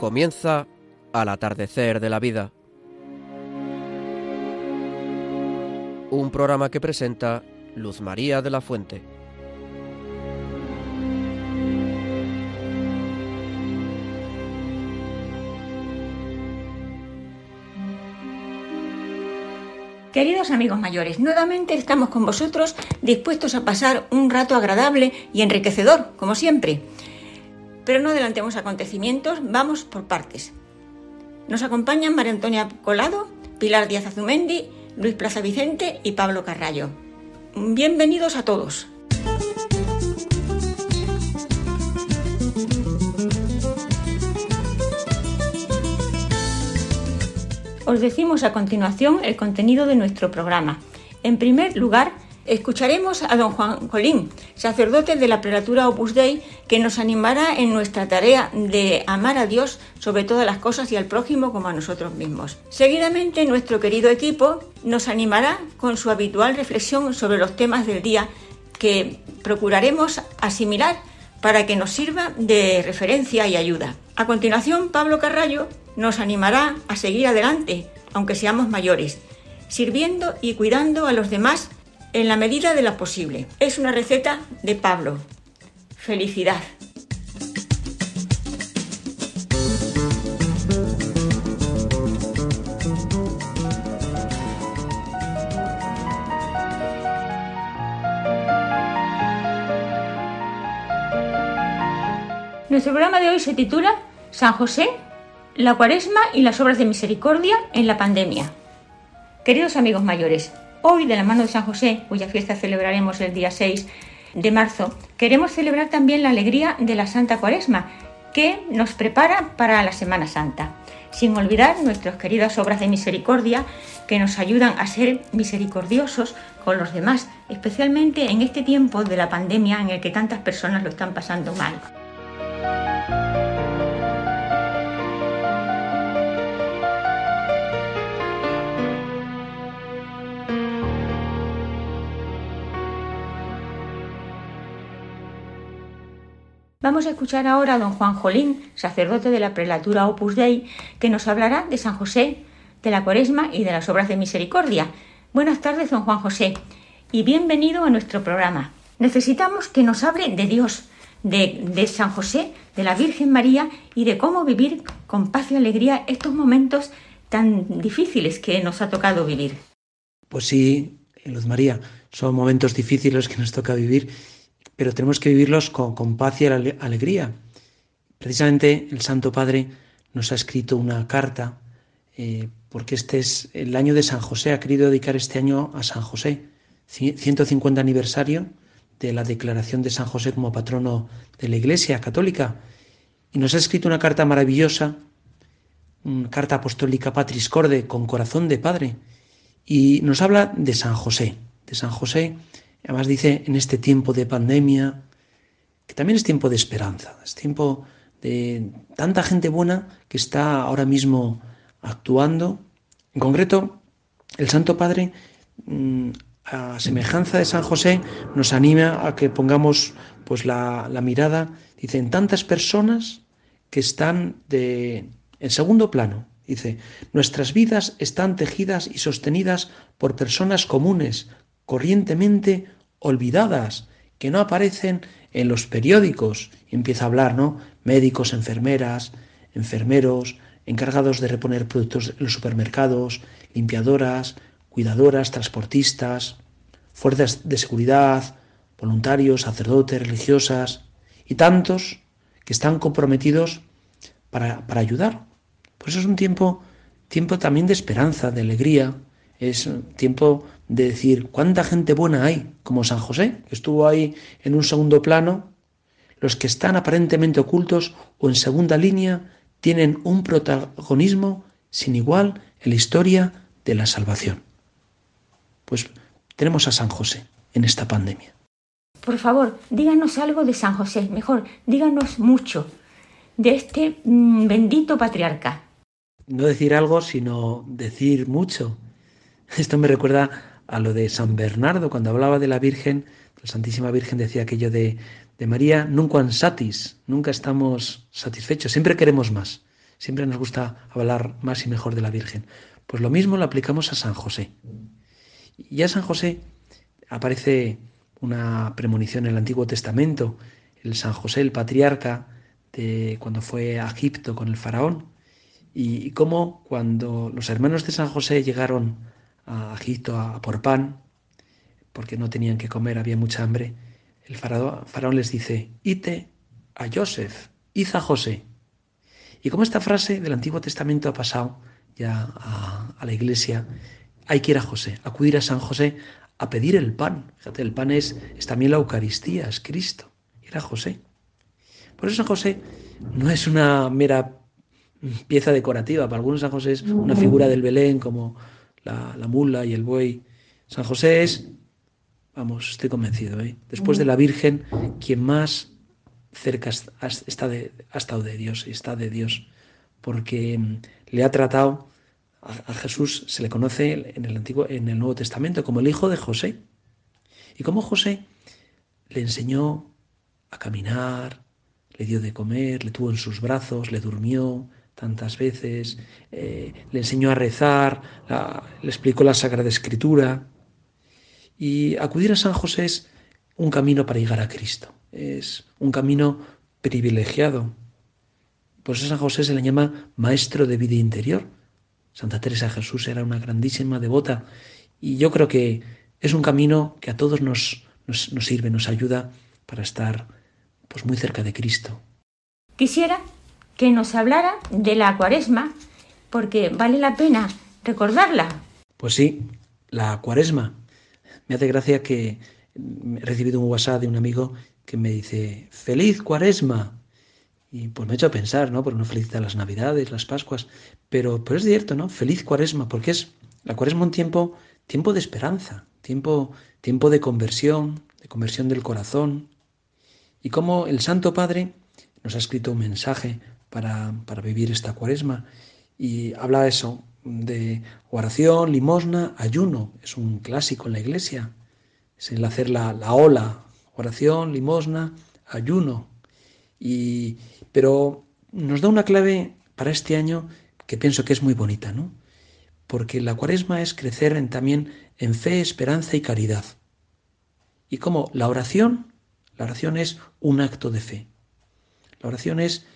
Comienza al atardecer de la vida. Un programa que presenta Luz María de la Fuente. Queridos amigos mayores, nuevamente estamos con vosotros dispuestos a pasar un rato agradable y enriquecedor, como siempre. Pero no adelantemos acontecimientos, vamos por partes. Nos acompañan María Antonia Colado, Pilar Díaz Azumendi, Luis Plaza Vicente y Pablo Carrallo. Bienvenidos a todos. Os decimos a continuación el contenido de nuestro programa. En primer lugar, escucharemos a don Juan Colín, sacerdote de la prelatura Opus Dei, que nos animará en nuestra tarea de amar a Dios sobre todas las cosas y al prójimo como a nosotros mismos. Seguidamente, nuestro querido equipo nos animará con su habitual reflexión sobre los temas del día que procuraremos asimilar para que nos sirva de referencia y ayuda. A continuación, Pablo Carrallo nos animará a seguir adelante, aunque seamos mayores, sirviendo y cuidando a los demás en la medida de lo posible. Es una receta de Pablo. Felicidad. Nuestro programa de hoy se titula San José, la cuaresma y las obras de misericordia en la pandemia. Queridos amigos mayores, hoy de la mano de San José, cuya fiesta celebraremos el día 6 de marzo, queremos celebrar también la alegría de la Santa Cuaresma, que nos prepara para la Semana Santa, sin olvidar nuestras queridas obras de misericordia que nos ayudan a ser misericordiosos con los demás, especialmente en este tiempo de la pandemia en el que tantas personas lo están pasando mal. Vamos a escuchar ahora a don Juan Jolín, sacerdote de la prelatura Opus Dei, que nos hablará de San José, de la Cuaresma y de las obras de misericordia. Buenas tardes, don Juan José, y bienvenido a nuestro programa. Necesitamos que nos hable de Dios, de, de San José, de la Virgen María y de cómo vivir con paz y alegría estos momentos tan difíciles que nos ha tocado vivir. Pues sí, Luz María, son momentos difíciles que nos toca vivir pero tenemos que vivirlos con, paz y alegría. Precisamente el Santo Padre nos ha escrito una carta, eh, porque este es el año de San José, ha querido dedicar este año a San José, 150 aniversario de la declaración de San José como patrono de la Iglesia Católica. Y nos ha escrito una carta maravillosa, una carta apostólica Patris Corde, con corazón de Padre, y nos habla de San José, de San José Además dice en este tiempo de pandemia, que también es tiempo de esperanza, es tiempo de tanta gente buena que está ahora mismo actuando. En concreto, el Santo Padre, mm, a semejanza de San José, nos anima a que pongamos pues la, la mirada, dice, en tantas personas que están de, en segundo plano. Dice, nuestras vidas están tejidas y sostenidas por personas comunes, corrientemente olvidadas, que no aparecen en los periódicos. Empieza a hablar, ¿no? Médicos, enfermeras, enfermeros, encargados de reponer productos en los supermercados, limpiadoras, cuidadoras, transportistas, fuerzas de seguridad, voluntarios, sacerdotes, religiosas y tantos que están comprometidos para, para ayudar. Pues es un tiempo, tiempo también de esperanza, de alegría, es tiempo de decir cuánta gente buena hay, como San José, que estuvo ahí en un segundo plano. Los que están aparentemente ocultos o en segunda línea tienen un protagonismo sin igual en la historia de la salvación. Pues tenemos a San José en esta pandemia. Por favor, díganos algo de San José, mejor, díganos mucho de este mm, bendito patriarca. No decir algo, sino decir mucho. Esto me recuerda a lo de San Bernardo, cuando hablaba de la Virgen, la Santísima Virgen decía aquello de, de María, nunca satis, nunca estamos satisfechos, siempre queremos más, siempre nos gusta hablar más y mejor de la Virgen. Pues lo mismo lo aplicamos a San José. Y a San José aparece una premonición en el Antiguo Testamento, el San José, el patriarca, de cuando fue a Egipto con el faraón, y, cómo cuando los hermanos de San José llegaron a Egipto a, por pan, porque no tenían que comer, había mucha hambre, el faraón, les dice, ite a Joseph, id a José. Y como esta frase del Antiguo Testamento ha pasado ya a, a la iglesia, hay que ir a José, acudir a San José a pedir el pan. Fíjate, el pan es, es también la Eucaristía, es Cristo. Era José. Por eso San José no es una mera pieza decorativa. Para algunos San José es una figura del Belén como la, mula y el buey. San José es, vamos, estoy convencido, ¿eh? después de la Virgen, quien más cerca está de, ha estado de Dios y está de Dios, porque le ha tratado a, Jesús se le conoce en el Antiguo, en el Nuevo Testamento como el hijo de José. Y como José le enseñó a caminar, le dio de comer, le tuvo en sus brazos, le durmió tantas veces, eh, le enseñó a rezar, le explicó la Sagrada Escritura. Y acudir a San José es un camino para llegar a Cristo, es un camino privilegiado. Por eso San José se le llama maestro de vida interior, Santa Teresa Jesús era una grandísima devota y yo creo que es un camino que a todos nos, nos, sirve, nos ayuda para estar pues muy cerca de Cristo. Quisiera que nos hablara de la cuaresma porque vale la pena recordarla. Pues sí, la cuaresma. Me hace gracia que he recibido un WhatsApp de un amigo que me dice, feliz cuaresma. Y pues me ha hecho pensar, ¿no? Porque no felicita las Navidades, las Pascuas, pero, pero es cierto, ¿no? Feliz cuaresma, porque es la cuaresma un tiempo, tiempo de esperanza, tiempo, tiempo de conversión, de conversión del corazón. Y como el Santo Padre nos ha escrito un mensaje para, para vivir esta cuaresma y habla eso, de oración, limosna, ayuno. Es un clásico en la iglesia. Es el hacer la, la ola, oración, limosna, ayuno. Y, pero nos da una clave para este año que pienso que es muy bonita, ¿no? Porque la cuaresma es crecer en, también en fe, esperanza y caridad. Y como la oración, la oración es un acto de fe. La oración es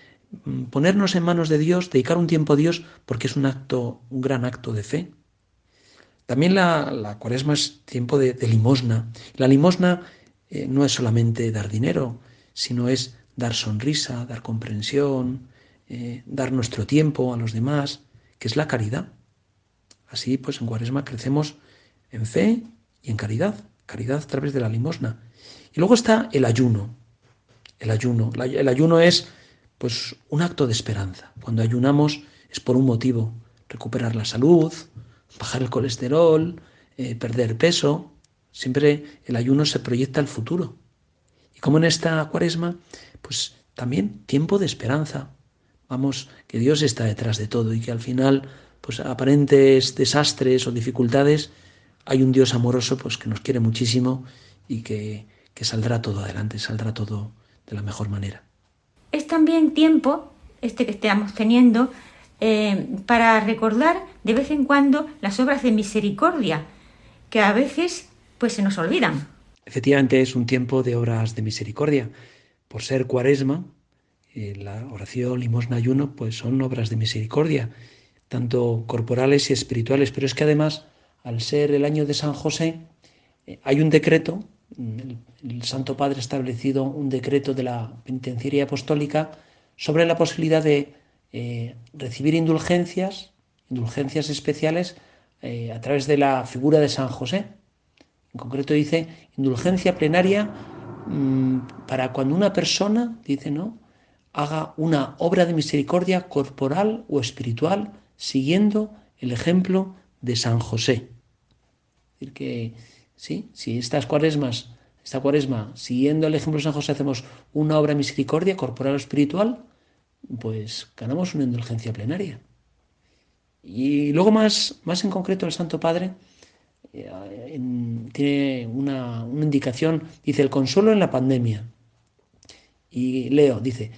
ponernos en manos de Dios, dedicar un tiempo a Dios, porque es un acto, un gran acto de fe. También la, cuaresma es tiempo de, limosna. La limosna eh, no es solamente dar dinero, sino es dar sonrisa, dar comprensión, eh, dar nuestro tiempo a los demás, que es la caridad. Así pues en Cuaresma crecemos en fe y en caridad, caridad a través de la limosna. Y luego está el ayuno. El ayuno, el ayuno es pues un acto de esperanza. Cuando ayunamos es por un motivo, recuperar la salud, bajar el colesterol, eh, perder peso. Siempre el ayuno se proyecta al futuro. Y como en esta cuaresma pues también tiempo de esperanza. Vamos, que Dios está detrás de todo y que al final, pues aparentes desastres o dificultades, hay un Dios amoroso pues que nos quiere muchísimo y que, que saldrá todo adelante, saldrá todo de la mejor manera. Es también tiempo, este que estamos teniendo, eh, para recordar de vez en cuando las obras de misericordia, que a veces pues se nos olvidan. Efectivamente es un tiempo de obras de misericordia por ser cuaresma, eh, la oración, limosna, ayuno, pues son obras de misericordia, tanto corporales y espirituales. Pero es que además, al ser el año de San José, eh, hay un decreto, el, Santo Padre ha establecido un decreto de la penitenciaria apostólica sobre la posibilidad de eh, recibir indulgencias, indulgencias especiales, a través de la figura de San José. En concreto dice indulgencia plenaria Mm, para cuando una persona, dice, ¿no? haga una obra de misericordia corporal o espiritual siguiendo el ejemplo de San José. Es decir, que sí, si estas cuaresmas, esta cuaresma, siguiendo el ejemplo de San José, hacemos una obra de misericordia corporal o espiritual, pues ganamos una indulgencia plenaria. Y luego más, más en concreto el Santo Padre eh, tiene una, indicación, dice el consuelo en la pandemia. Y leo, dice,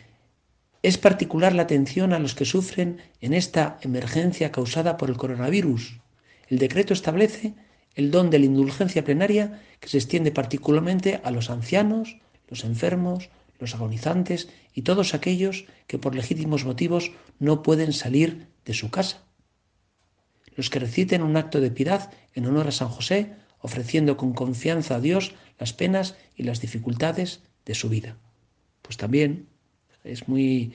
Es particular la atención a los que sufren en esta emergencia causada por el coronavirus. El decreto establece el don de la indulgencia plenaria que se extiende particularmente a los ancianos, los enfermos, los agonizantes y todos aquellos que por legítimos motivos no pueden salir de su casa. Los que reciten un acto de piedad en honor a San José, ofreciendo con confianza a Dios las penas y las dificultades de su vida. Pues también es muy,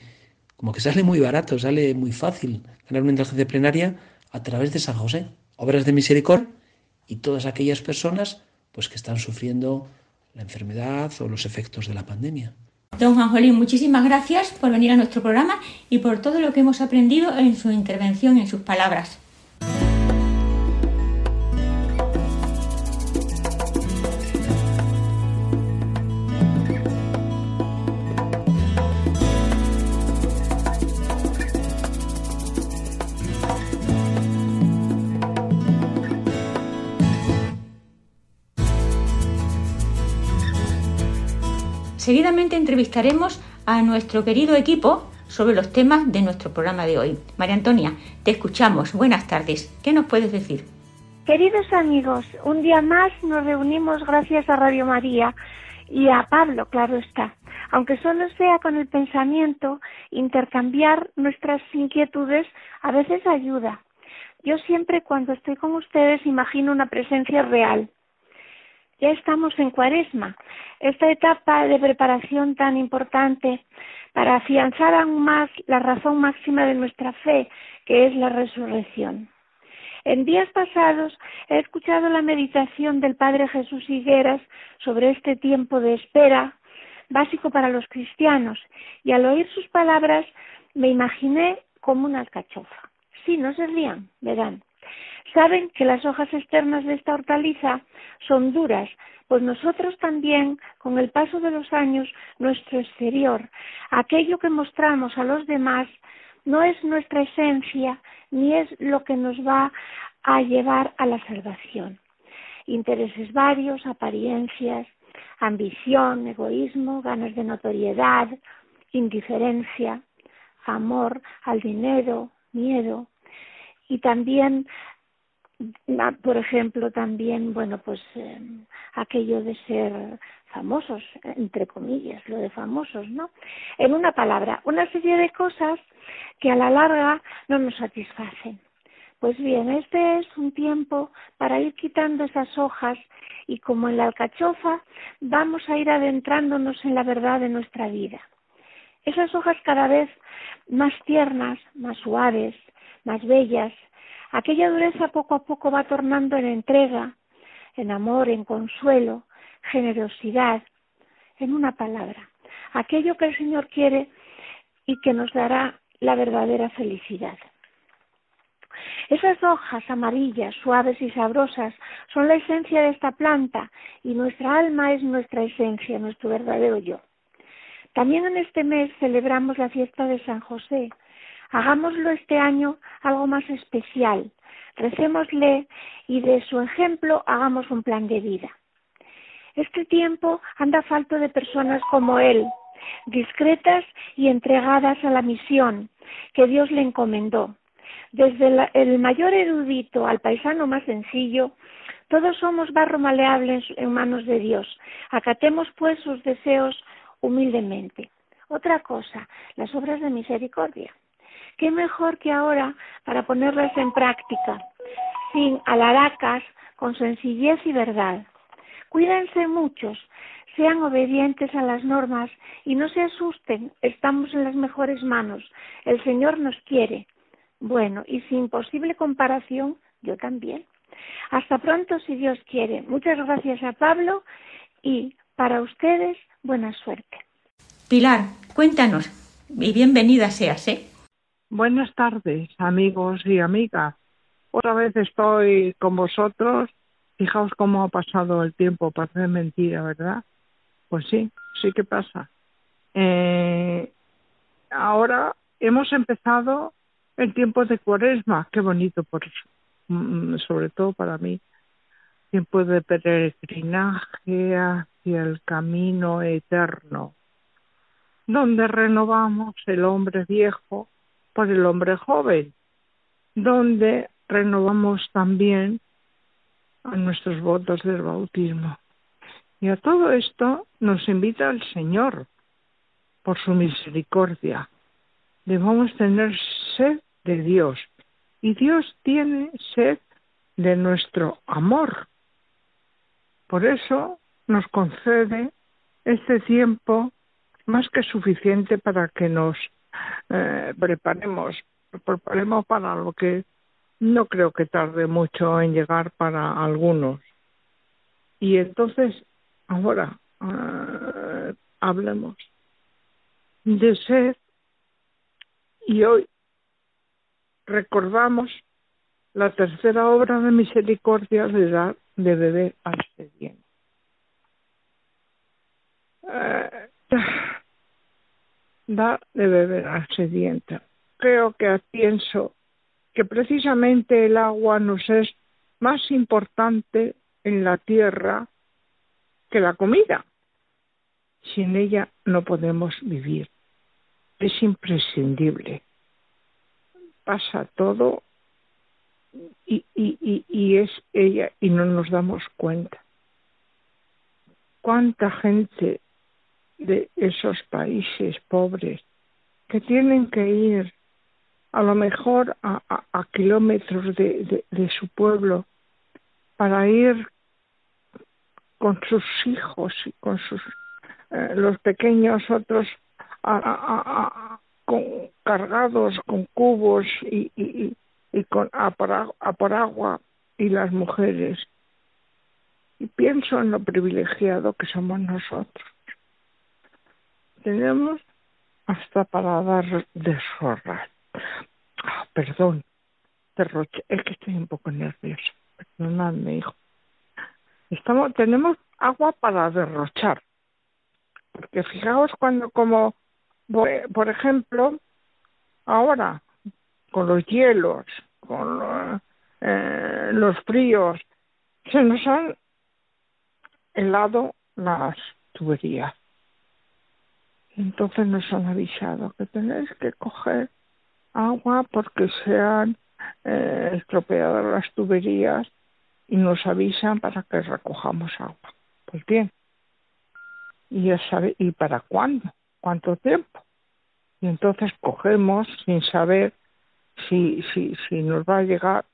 como que sale muy barato, sale muy fácil ganar una indulgencia plenaria a través de San José. Obras de misericordia y todas aquellas personas pues que están sufriendo la enfermedad o los efectos de la pandemia. Don Juan Jolín, muchísimas gracias por venir a nuestro programa y por todo lo que hemos aprendido en su intervención, en sus palabras. Seguidamente entrevistaremos a nuestro querido equipo sobre los temas de nuestro programa de hoy. María Antonia, te escuchamos. Buenas tardes. ¿Qué nos puedes decir? Queridos amigos, un día más nos reunimos gracias a Radio María y a Pablo, claro está. Aunque solo sea con el pensamiento, intercambiar nuestras inquietudes a veces ayuda. Yo siempre cuando estoy con ustedes imagino una presencia real ya estamos en cuaresma, esta etapa de preparación tan importante para afianzar aún más la razón máxima de nuestra fe, que es la resurrección. En días pasados he escuchado la meditación del Padre Jesús Higueras sobre este tiempo de espera básico para los cristianos y al oír sus palabras me imaginé como una alcachofa. Sí, no se rían, verán. Saben que las hojas externas de esta hortaliza son duras, pues nosotros también, con el paso de los años, nuestro exterior, aquello que mostramos a los demás, no es nuestra esencia ni es lo que nos va a llevar a la salvación. Intereses varios, apariencias, ambición, egoísmo, ganas de notoriedad, indiferencia, amor al dinero, miedo y también por ejemplo, también, bueno, pues eh, aquello de ser famosos, entre comillas, lo de famosos, ¿no? En una palabra, una serie de cosas que a la larga no nos satisfacen. Pues bien, este es un tiempo para ir quitando esas hojas y como en la alcachofa vamos a ir adentrándonos en la verdad de nuestra vida. Esas hojas cada vez más tiernas, más suaves, más bellas, Aquella dureza poco a poco va tornando en entrega, en amor, en consuelo, generosidad, en una palabra, aquello que el Señor quiere y que nos dará la verdadera felicidad. Esas hojas amarillas, suaves y sabrosas son la esencia de esta planta y nuestra alma es nuestra esencia, nuestro verdadero yo. También en este mes celebramos la fiesta de San José, Hagámoslo este año algo más especial. Recémosle y de su ejemplo hagamos un plan de vida. Este tiempo anda falto de personas como él, discretas y entregadas a la misión que Dios le encomendó. Desde el mayor erudito al paisano más sencillo, todos somos barro maleable en manos de Dios. Acatemos pues sus deseos humildemente. Otra cosa, las obras de misericordia qué mejor que ahora para ponerlas en práctica, sin alaracas, con sencillez y verdad. Cuídense muchos, sean obedientes a las normas y no se asusten, estamos en las mejores manos, el Señor nos quiere. Bueno, y sin posible comparación, yo también. Hasta pronto si Dios quiere. Muchas gracias a Pablo y para ustedes buena suerte. Pilar, cuéntanos y bienvenida seas, ¿eh? Buenas tardes, amigos y amigas. Otra vez estoy con vosotros. Fijaos cómo ha pasado el tiempo, parece mentira, ¿verdad? Pues sí, sí que pasa. Eh, ahora hemos empezado el tiempo de cuaresma, qué bonito, por, mm, sobre todo para mí. Tiempo de peregrinaje hacia el camino eterno. donde renovamos el hombre viejo por el hombre joven, donde renovamos también a nuestros votos del bautismo. Y a todo esto nos invita el Señor por su misericordia. Debemos tener sed de Dios y Dios tiene sed de nuestro amor. Por eso nos concede este tiempo más que suficiente para que nos eh, preparemos, preparemos para lo que no creo que tarde mucho en llegar para algunos. Y entonces, ahora, eh, hablemos de sed y hoy recordamos la tercera obra de misericordia de dar de beber al sediento. Eh, da de beber al sediento. Creo que pienso que precisamente el agua nos es más importante en la tierra que la comida. Sin ella no podemos vivir. Es imprescindible. Pasa todo y, y, y, es ella y no nos damos cuenta. ¿Cuánta gente de esos países pobres que tienen que ir a lo mejor a, kilómetros de, su pueblo para ir con sus hijos y con sus eh, los pequeños otros cargados con cubos y, y, y con a por, agua y las mujeres. Y pienso en lo privilegiado que somos nosotros tenemos hasta para dar deshorrar Ah, perdón. Es que estoy un poco nerviosa. Perdonadme, hijo. Estamos, tenemos agua para derrochar. Porque fijaos cuando, como, por ejemplo, ahora, con los hielos, con eh, los fríos, se nos han helado las tuberías. Entonces nos han avisado que tenéis que coger agua porque se han eh, estropeado las tuberías y nos avisan para que recojamos agua. Pues bien, y ya sabe, ¿y para cuándo? ¿Cuánto tiempo? Y entonces cogemos sin saber si, si, si nos va a llegar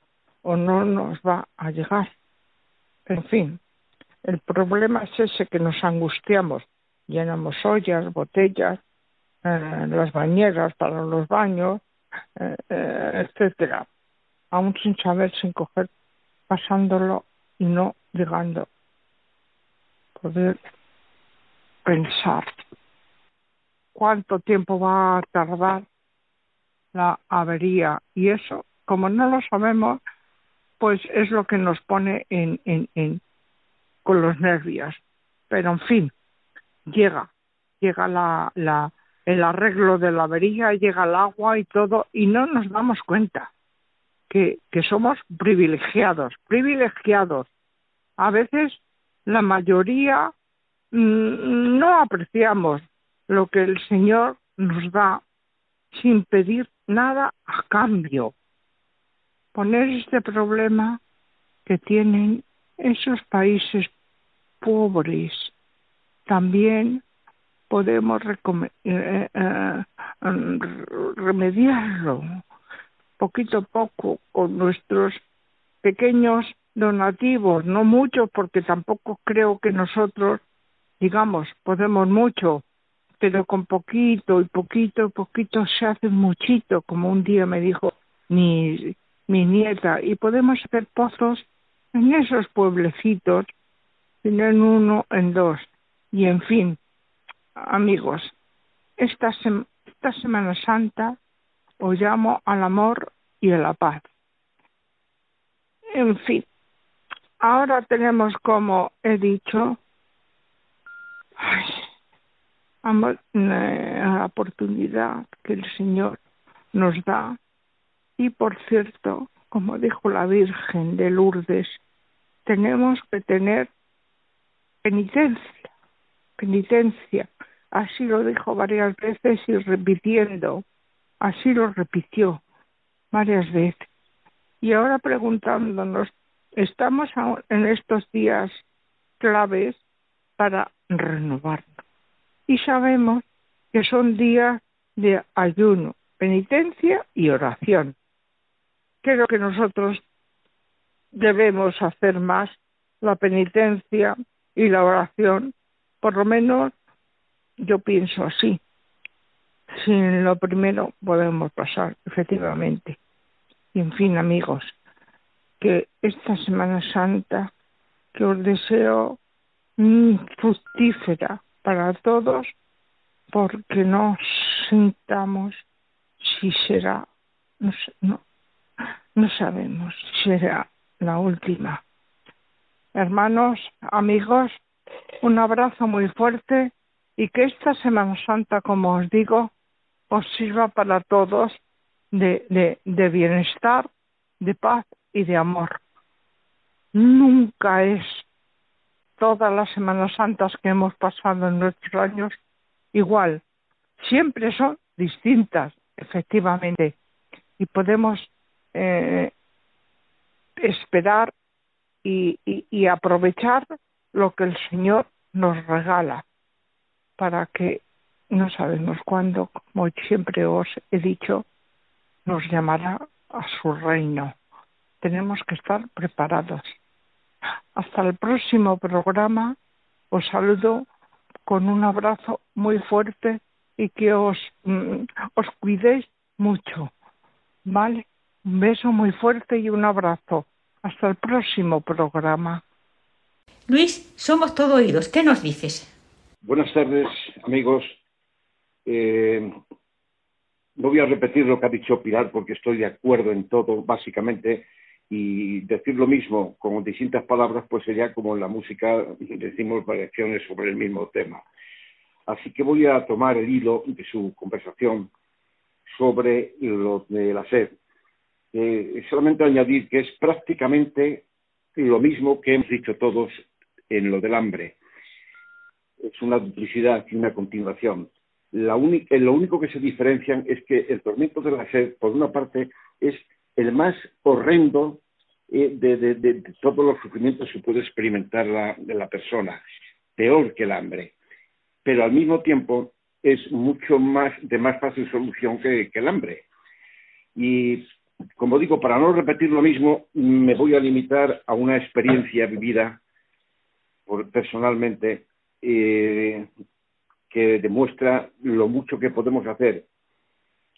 o no nos va a llegar. En fin, el problema es ese que nos angustiamos. Llenamos ollas, botellas, eh, las bañeras para los baños, eh, eh, etcétera, aún sin saber, sin coger, pasándolo y no llegando. Poder pensar cuánto tiempo va a tardar la avería y eso, como no lo sabemos, pues es lo que nos pone en, en, con los nervios. Pero en fin, llega, llega la, la, el arreglo de la avería, llega el agua y todo, y no nos damos cuenta que, somos privilegiados, privilegiados. A veces la mayoría mm, no apreciamos lo que el Señor nos da sin pedir nada a cambio. Poner este problema que tienen esos países pobres también podemos eh, eh, remediarlo poquito a poco con nuestros pequeños donativos, no mucho porque tampoco creo que nosotros, digamos, podemos mucho, pero con poquito y poquito y poquito se hace muchito, como un día me dijo mi, mi nieta, y podemos hacer pozos en esos pueblecitos, en uno, en dos, y en fin, amigos, esta, esta Semana Santa os llamo al amor y a la paz. En fin, ahora tenemos, como he dicho, la oportunidad que el Señor nos da. Y por cierto, como dijo la Virgen de Lourdes, tenemos que tener penitencia, penitencia Así lo dijo varias veces y repitiendo, así lo repitió varias veces. Y ahora preguntándonos, estamos en estos días claves para renovarnos. Y sabemos que son días de ayuno, penitencia y oración. Creo que nosotros debemos hacer más la penitencia y la oración, por lo menos yo pienso así. Sin lo primero podemos pasar, efectivamente. Y en fin, amigos, que esta Semana Santa, que os deseo fructífera para todos, porque no sintamos si será, no, no, no sabemos si será la última. Hermanos, amigos, un abrazo muy fuerte y que esta Semana Santa, como os digo, os sirva para todos de, de, bienestar, de paz y de amor. Nunca es todas las Semanas Santas que hemos pasado en nuestros años igual. Siempre son distintas, efectivamente. Y podemos eh, esperar y, y aprovechar lo que el Señor nos regala para que no sabemos cuándo, como siempre os he dicho, nos llamará a su reino. Tenemos que estar preparados. Hasta el próximo programa. Os saludo con un abrazo muy fuerte y que os, mm, os cuidéis mucho. ¿Vale? Un beso muy fuerte y un abrazo. Hasta el próximo programa. Luis, somos todo oídos. ¿Qué nos dices? Buenas tardes, amigos. Eh, no voy a repetir lo que ha dicho Pilar porque estoy de acuerdo en todo, básicamente, y decir lo mismo con distintas palabras, pues sería como en la música decimos variaciones sobre el mismo tema. Así que voy a tomar el hilo de su conversación sobre lo de la sed. Eh, solamente añadir que es prácticamente lo mismo que hemos dicho todos en lo del hambre. Es una duplicidad y una continuación. La única, lo único que se diferencian es que el tormento de la sed, por una parte, es el más horrendo eh, de, todos los sufrimientos que puede experimentar la, de la persona, peor que el hambre, pero al mismo tiempo es mucho más de más fácil solución que, el hambre. Y como digo, para no repetir lo mismo, me voy a limitar a una experiencia vivida personalmente eh, que demuestra lo mucho que podemos hacer.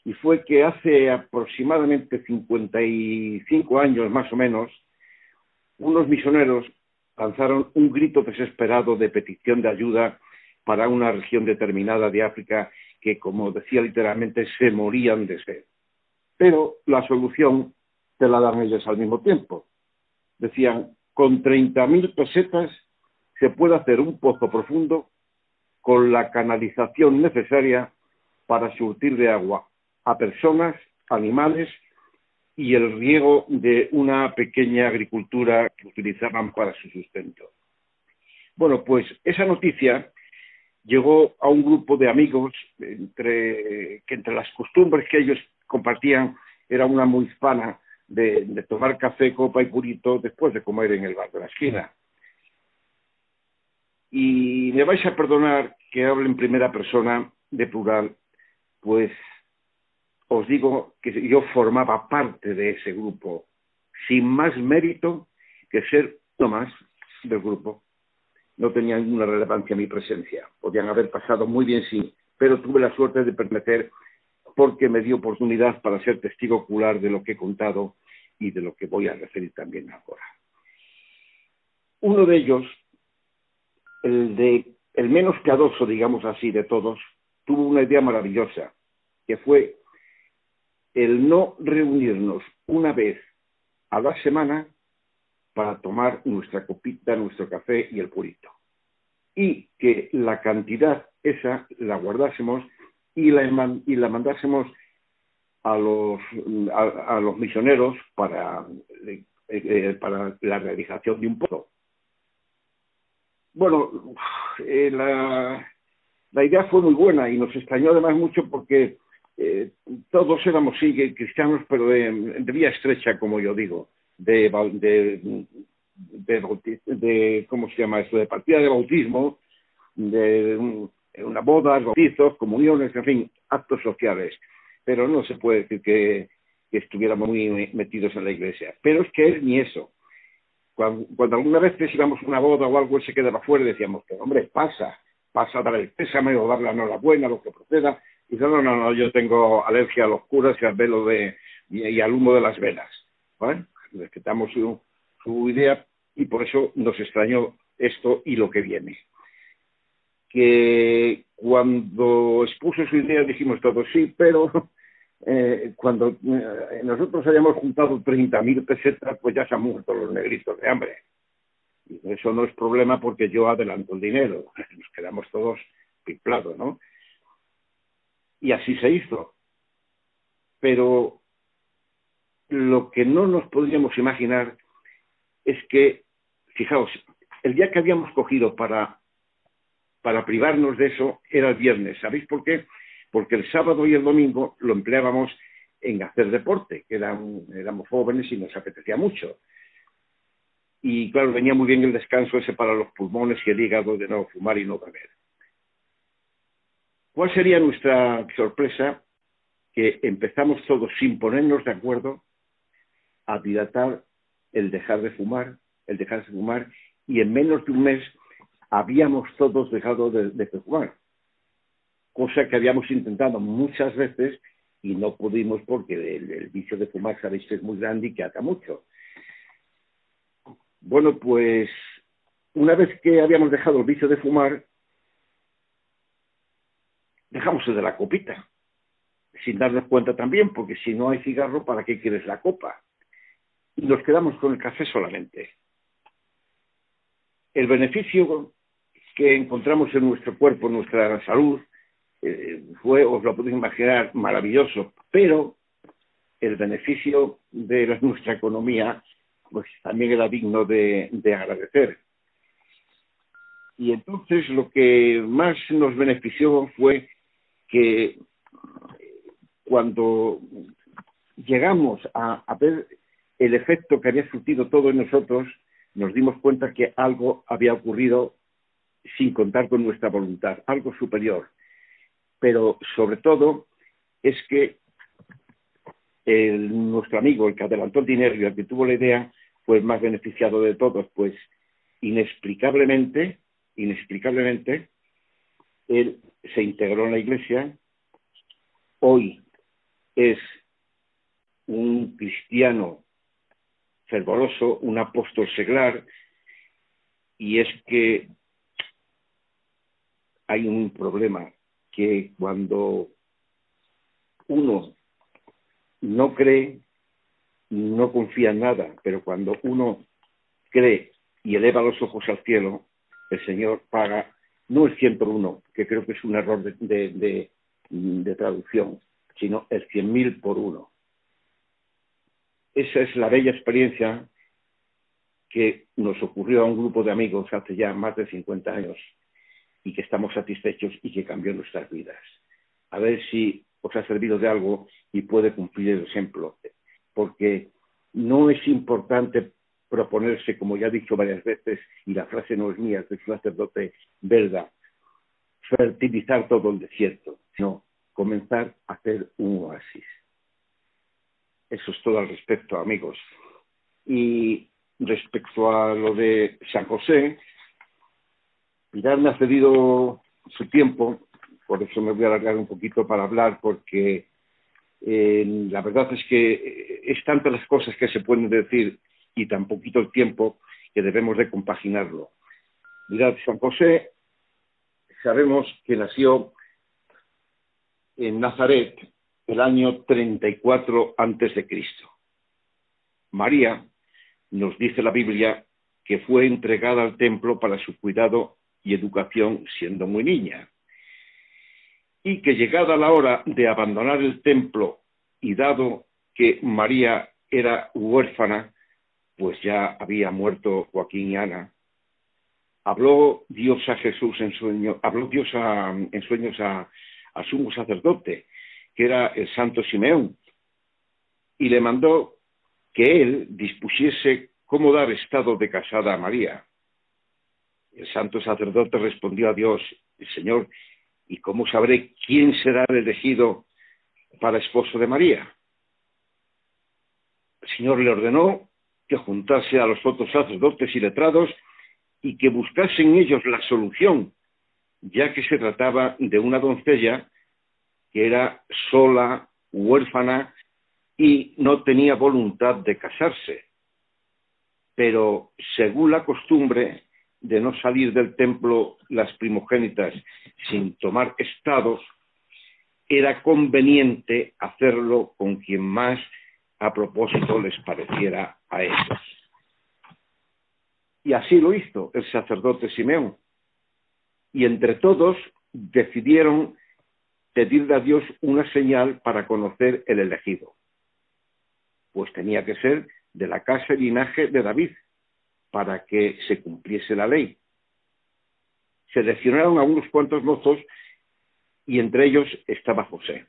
Y fue que hace aproximadamente 55 años más o menos, unos misioneros lanzaron un grito desesperado de petición de ayuda para una región determinada de África que, como decía literalmente, se morían de sed. Pero la solución te la dan ellos al mismo tiempo. Decían, con 30.000 pesetas se puede hacer un pozo profundo con la canalización necesaria para surtir de agua a personas, animales y el riego de una pequeña agricultura que utilizaban para su sustento. Bueno, pues esa noticia llegó a un grupo de amigos que entre las costumbres que ellos compartían era una muy hispana de, de tomar café, copa y purito después de comer en el bar de la esquina. Y me vais a perdonar que hable en primera persona de plural, pues os digo que yo formaba parte de ese grupo, sin más mérito que ser uno más del grupo. No tenía ninguna relevancia mi presencia. Podían haber pasado muy bien, sí, pero tuve la suerte de pertenecer porque me dio oportunidad para ser testigo ocular de lo que he contado y de lo que voy a referir también ahora. Uno de ellos el de el menos piadoso, digamos así, de todos, tuvo una idea maravillosa, que fue el no reunirnos una vez a la semana para tomar nuestra copita, nuestro café y el purito. Y que la cantidad esa la guardásemos y la, y la mandásemos a los, a, los misioneros para, eh, eh, para la realización de un pozo. Bueno, eh, la idea fue muy buena y nos extrañó además mucho porque eh, todos éramos sí cristianos, pero de, vía estrecha, como yo digo, de, de, de, ¿cómo se llama eso? De partida de bautismo, de una boda, bautizos, comuniones, en fin, actos sociales. Pero no se puede decir que, estuviéramos muy metidos en la iglesia. Pero es que él ni eso. Cuando, alguna vez íbamos una boda o algo, él se quedaba fuera y decíamos, que hombre, pasa, pasa a dar el pésame o dar la enhorabuena, lo que proceda. Y dice, no, no, no, yo tengo alergia a los curas y al velo de, y, al humo de las velas. ¿Vale? Respetamos su, su idea y por eso nos extrañó esto y lo que viene que cuando expuso su idea dijimos todos sí, pero eh, cuando eh, nosotros hayamos juntado 30.000 pesetas, pues ya se han muerto los negritos de hambre. Y eso no es problema porque yo adelanto el dinero. Nos quedamos todos pimplados, ¿no? Y así se hizo. Pero lo que no nos podríamos imaginar es que, fijaos, el día que habíamos cogido para para privarnos de eso era el viernes. ¿Sabéis por qué? Porque el sábado y el domingo lo empleábamos en hacer deporte, que éramos jóvenes y nos apetecía mucho. Y claro, venía muy bien el descanso ese para los pulmones y el hígado de no fumar y no beber. ¿Cuál sería nuestra sorpresa? Que empezamos todos sin ponernos de acuerdo a dilatar el dejar de fumar, el dejar de fumar, y en menos de un mes habíamos todos dejado de, fumar, cosa que habíamos intentado muchas veces y no pudimos porque el, vicio de fumar, sabéis es muy grande y que ata mucho. Bueno, pues una vez que habíamos dejado el vicio de fumar, dejamos el de la copita, sin darnos cuenta también, porque si no hay cigarro, ¿para qué quieres la copa? Y nos quedamos con el café solamente. El beneficio que encontramos en nuestro cuerpo, en nuestra salud, eh, fue, os lo podéis imaginar, maravilloso, pero el beneficio de nuestra economía pues también era digno de, de agradecer. Y entonces lo que más nos benefició fue que cuando llegamos a, a, ver el efecto que había surtido todo en nosotros, nos dimos cuenta que algo había ocurrido sin contar con nuestra voluntad, algo superior. Pero sobre todo es que nuestro amigo, el que adelantó el dinero y el que tuvo la idea, fue el más beneficiado de todos, pues inexplicablemente, inexplicablemente, él se integró en la iglesia, hoy es un cristiano fervoroso, un apóstol seglar, y es que hay un problema que cuando uno no cree, no confía en nada, pero cuando uno cree y eleva los ojos al cielo, el Señor paga no el cien por uno, que creo que es un error de, de traducción, sino el cien mil por uno. Esa es la bella experiencia que nos ocurrió a un grupo de amigos hace ya más de 50 años y que estamos satisfechos y que cambió nuestras vidas. A ver si os ha servido de algo y puede cumplir el ejemplo, porque no es importante proponerse, como ya he dicho varias veces, y la frase no es mía, es del sacerdote belga, fertilizar todo el desierto, sino comenzar a hacer un oasis. Eso es todo al respecto, amigos. Y respecto a lo de San José, Pilar me ha cedido su tiempo, por eso me voy a alargar un poquito para hablar, porque eh, la verdad es que eh, es tantas las cosas que se pueden decir y tan poquito el tiempo que debemos de compaginarlo. Mirad, San José, sabemos que nació en Nazaret el año 34 antes de Cristo. María, nos dice la Biblia, que fue entregada al templo para su cuidado y educación siendo muy niña. Y que llegada la hora de abandonar el templo y dado que María era huérfana, pues ya había muerto Joaquín y Ana, habló Dios a Jesús en sueño, habló Dios en sueños a, a sumo sacerdote, que era el santo Simeón, y le mandó que él dispusiese cómo dar estado de casada a María. El santo sacerdote respondió a Dios, Señor, ¿y cómo sabré quién será el elegido para esposo de María? El Señor le ordenó que juntase a los otros sacerdotes y letrados y que buscasen ellos la solución, ya que se trataba de una doncella que era sola, huérfana y no tenía voluntad de casarse. Pero según la costumbre de no salir del templo las primogénitas sin tomar estados, era conveniente hacerlo con quien más a propósito les pareciera a ellos. Y así lo hizo el sacerdote Simeón. Y entre todos decidieron pedirle a Dios una señal para conocer el elegido. Pues tenía que ser de la casa y linaje de David, para que se cumpliese la ley. Seleccionaron a unos cuantos mozos y entre ellos estaba José.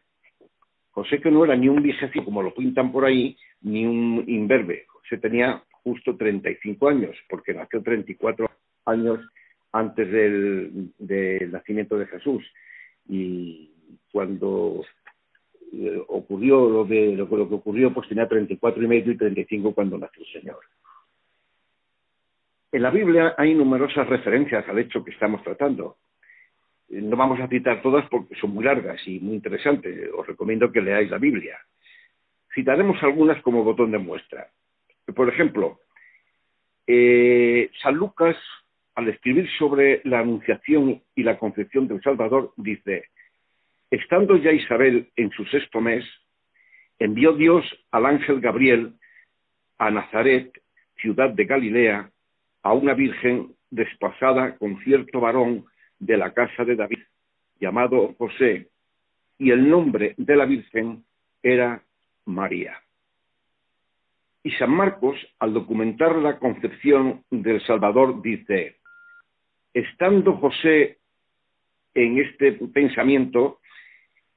José que no era ni un vigésimo, como lo pintan por ahí, ni un imberbe. José tenía justo 35 años, porque nació 34 años antes del, nacimiento de Jesús. Y cuando eh, ocurrió lo, de, lo, que ocurrió, pues tenía 34 y medio y 35 cuando nació el Señor. En la Biblia hay numerosas referencias al hecho que estamos tratando. No vamos a citar todas porque son muy largas y muy interesantes. Os recomiendo que leáis la Biblia. Citaremos algunas como botón de muestra. Por ejemplo, eh, San Lucas, al escribir sobre la anunciación y la concepción del Salvador, dice, estando ya Isabel en su sexto mes, envió Dios al ángel Gabriel a Nazaret, ciudad de Galilea, a una virgen despasada con cierto varón de la casa de David, llamado José, y el nombre de la virgen era María. Y San Marcos, al documentar la concepción del Salvador, dice, estando José en este pensamiento,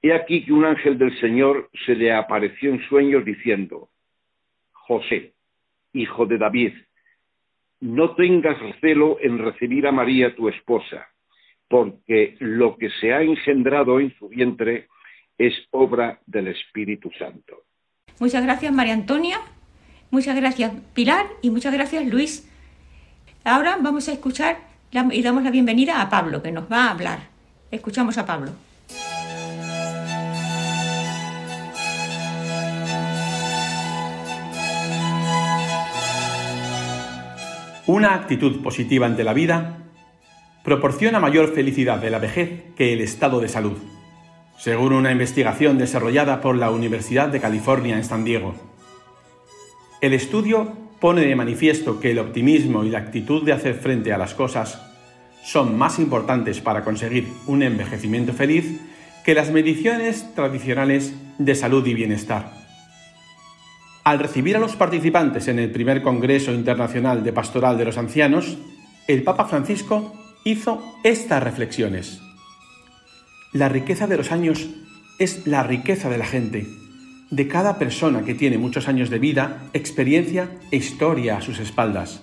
he aquí que un ángel del Señor se le apareció en sueños diciendo, José, hijo de David, no tengas recelo en recibir a María tu esposa, porque lo que se ha engendrado en su vientre es obra del Espíritu Santo. Muchas gracias, María Antonia. Muchas gracias, Pilar. Y muchas gracias, Luis. Ahora vamos a escuchar y damos la bienvenida a Pablo, que nos va a hablar. Escuchamos a Pablo. Una actitud positiva ante la vida proporciona mayor felicidad de la vejez que el estado de salud, según una investigación desarrollada por la Universidad de California en San Diego. El estudio pone de manifiesto que el optimismo y la actitud de hacer frente a las cosas son más importantes para conseguir un envejecimiento feliz que las mediciones tradicionales de salud y bienestar. Al recibir a los participantes en el primer Congreso Internacional de Pastoral de los Ancianos, el Papa Francisco hizo estas reflexiones. La riqueza de los años es la riqueza de la gente, de cada persona que tiene muchos años de vida, experiencia e historia a sus espaldas.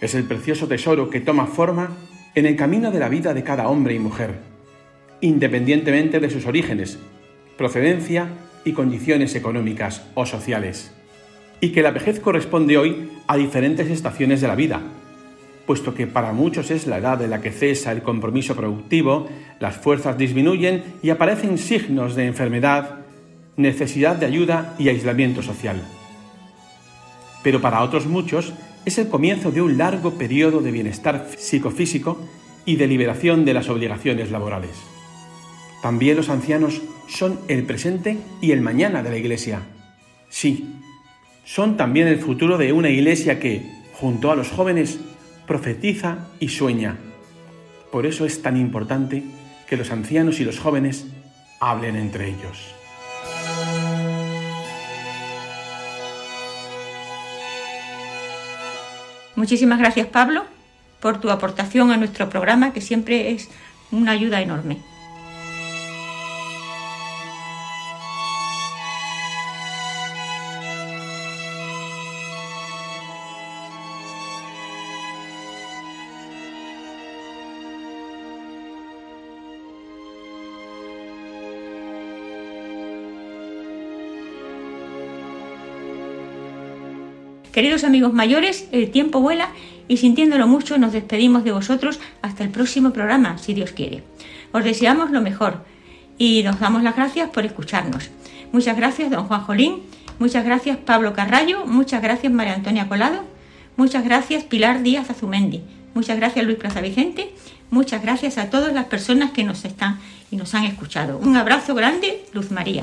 Es el precioso tesoro que toma forma en el camino de la vida de cada hombre y mujer, independientemente de sus orígenes, procedencia y condiciones económicas o sociales. Y que la vejez corresponde hoy a diferentes estaciones de la vida, puesto que para muchos es la edad en la que cesa el compromiso productivo, las fuerzas disminuyen y aparecen signos de enfermedad, necesidad de ayuda y aislamiento social. Pero para otros muchos es el comienzo de un largo periodo de bienestar psicofísico y de liberación de las obligaciones laborales. También los ancianos son el presente y el mañana de la Iglesia. Sí, son también el futuro de una Iglesia que, junto a los jóvenes, profetiza y sueña. Por eso es tan importante que los ancianos y los jóvenes hablen entre ellos. Muchísimas gracias, Pablo, por tu aportación a nuestro programa, que siempre es una ayuda enorme. Queridos amigos mayores, el tiempo vuela y sintiéndolo mucho nos despedimos de vosotros hasta el próximo programa, si Dios quiere. Os deseamos lo mejor y nos damos las gracias por escucharnos. Muchas gracias, don Juan Jolín, muchas gracias, Pablo Carrallo, muchas gracias, María Antonia Colado, muchas gracias, Pilar Díaz Azumendi, muchas gracias, Luis Plaza Vicente, muchas gracias a todas las personas que nos están y nos han escuchado. Un abrazo grande, Luz María.